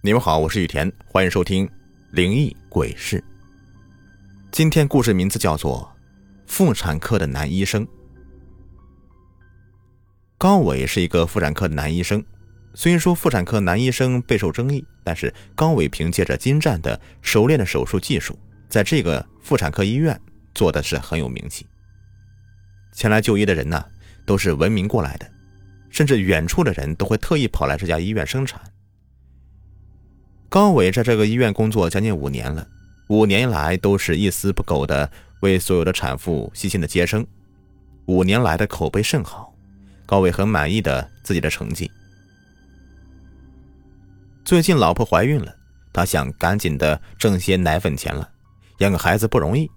你们好，我是雨田，欢迎收听《灵异鬼事》。今天故事名字叫做《妇产科的男医生》。高伟是一个妇产科的男医生，虽然说妇产科男医生备受争议，但是高伟凭借着精湛的、熟练的手术技术，在这个妇产科医院做的是很有名气。前来就医的人呢，都是闻名过来的。甚至远处的人都会特意跑来这家医院生产。高伟在这个医院工作将近五年了，五年来都是一丝不苟的为所有的产妇细心的接生，五年来的口碑甚好，高伟很满意的自己的成绩。最近老婆怀孕了，他想赶紧的挣些奶粉钱了，养个孩子不容易。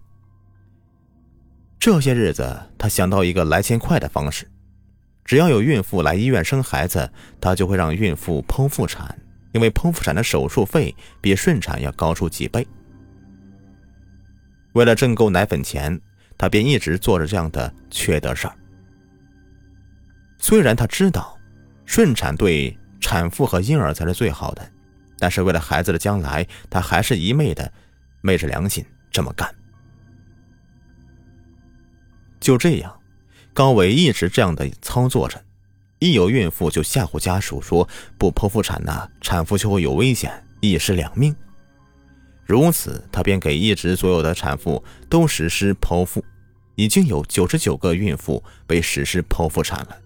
这些日子，他想到一个来钱快的方式。只要有孕妇来医院生孩子，他就会让孕妇剖腹产，因为剖腹产的手术费比顺产要高出几倍。为了挣够奶粉钱，他便一直做着这样的缺德事儿。虽然他知道顺产对产妇和婴儿才是最好的，但是为了孩子的将来，他还是一昧的昧着良心这么干。就这样。高伟一直这样的操作着，一有孕妇就吓唬家属说不剖腹产呢，产妇就会有危险，一尸两命。如此，他便给一直所有的产妇都实施剖腹，已经有九十九个孕妇被实施剖腹产了。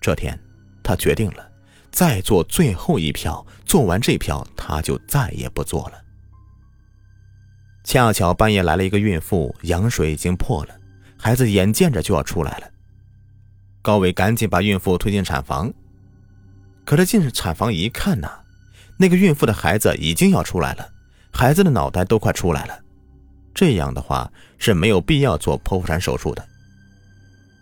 这天，他决定了，再做最后一票，做完这票他就再也不做了。恰巧半夜来了一个孕妇，羊水已经破了。孩子眼见着就要出来了，高伟赶紧把孕妇推进产房。可是进产房一看呐，那个孕妇的孩子已经要出来了，孩子的脑袋都快出来了。这样的话是没有必要做剖腹产手术的。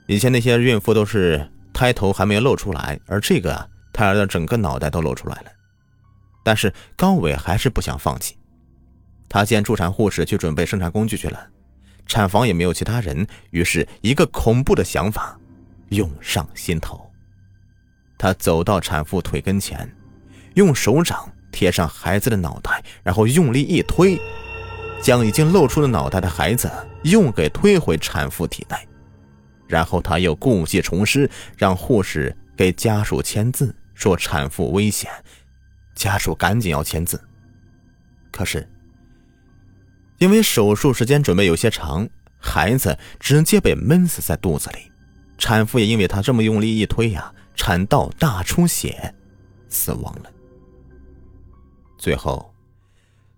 以前那些孕妇都是胎头还没有露出来，而这个啊，胎儿的整个脑袋都露出来了。但是高伟还是不想放弃，他见助产护士去准备生产工具去了。产房也没有其他人，于是一个恐怖的想法涌上心头。他走到产妇腿跟前，用手掌贴上孩子的脑袋，然后用力一推，将已经露出了脑袋的孩子又给推回产妇体内。然后他又故技重施，让护士给家属签字，说产妇危险，家属赶紧要签字。可是。因为手术时间准备有些长，孩子直接被闷死在肚子里，产妇也因为他这么用力一推呀，产道大出血，死亡了。最后，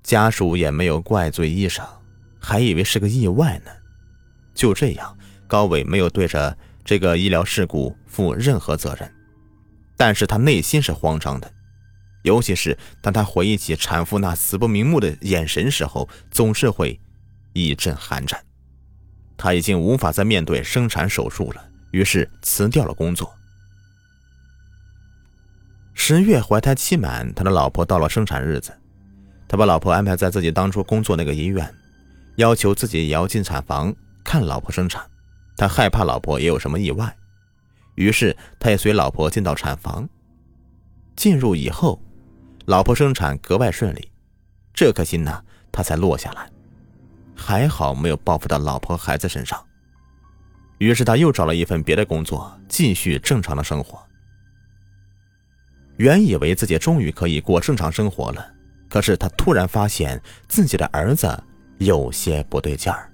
家属也没有怪罪医生，还以为是个意外呢。就这样，高伟没有对着这个医疗事故负任何责任，但是他内心是慌张的。尤其是当他回忆起产妇那死不瞑目的眼神时候，总是会一阵寒颤。他已经无法再面对生产手术了，于是辞掉了工作。十月怀胎期满，他的老婆到了生产日子，他把老婆安排在自己当初工作那个医院，要求自己也要进产房看老婆生产。他害怕老婆也有什么意外，于是他也随老婆进到产房。进入以后。老婆生产格外顺利，这颗心呢，他才落下来。还好没有报复到老婆孩子身上。于是他又找了一份别的工作，继续正常的生活。原以为自己终于可以过正常生活了，可是他突然发现自己的儿子有些不对劲儿。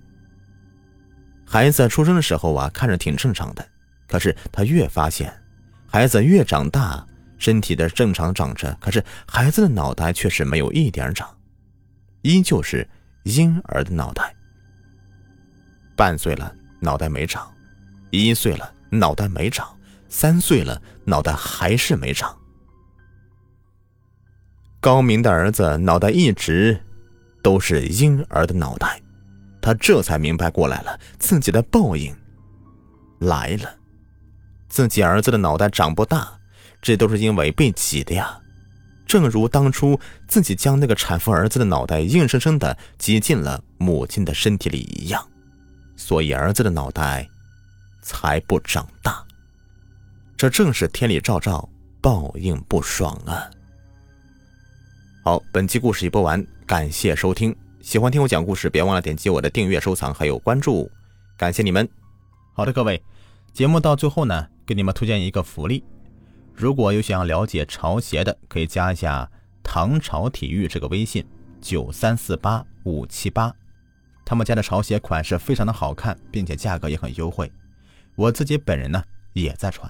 孩子出生的时候啊，看着挺正常的，可是他越发现，孩子越长大。身体的正常长着，可是孩子的脑袋却是没有一点长，依旧是婴儿的脑袋。半岁了，脑袋没长；一岁了，脑袋没长；三岁了，脑袋还是没长。高明的儿子脑袋一直都是婴儿的脑袋，他这才明白过来了，自己的报应来了，自己儿子的脑袋长不大。这都是因为被挤的呀，正如当初自己将那个产妇儿子的脑袋硬生生的挤进了母亲的身体里一样，所以儿子的脑袋才不长大。这正是天理昭昭，报应不爽啊！好，本期故事已播完，感谢收听。喜欢听我讲故事，别忘了点击我的订阅、收藏还有关注，感谢你们。好的，各位，节目到最后呢，给你们推荐一个福利。如果有想要了解潮鞋的，可以加一下唐朝体育这个微信，九三四八五七八。他们家的潮鞋款式非常的好看，并且价格也很优惠。我自己本人呢也在穿，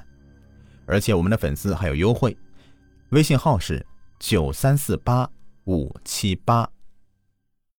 而且我们的粉丝还有优惠，微信号是九三四八五七八。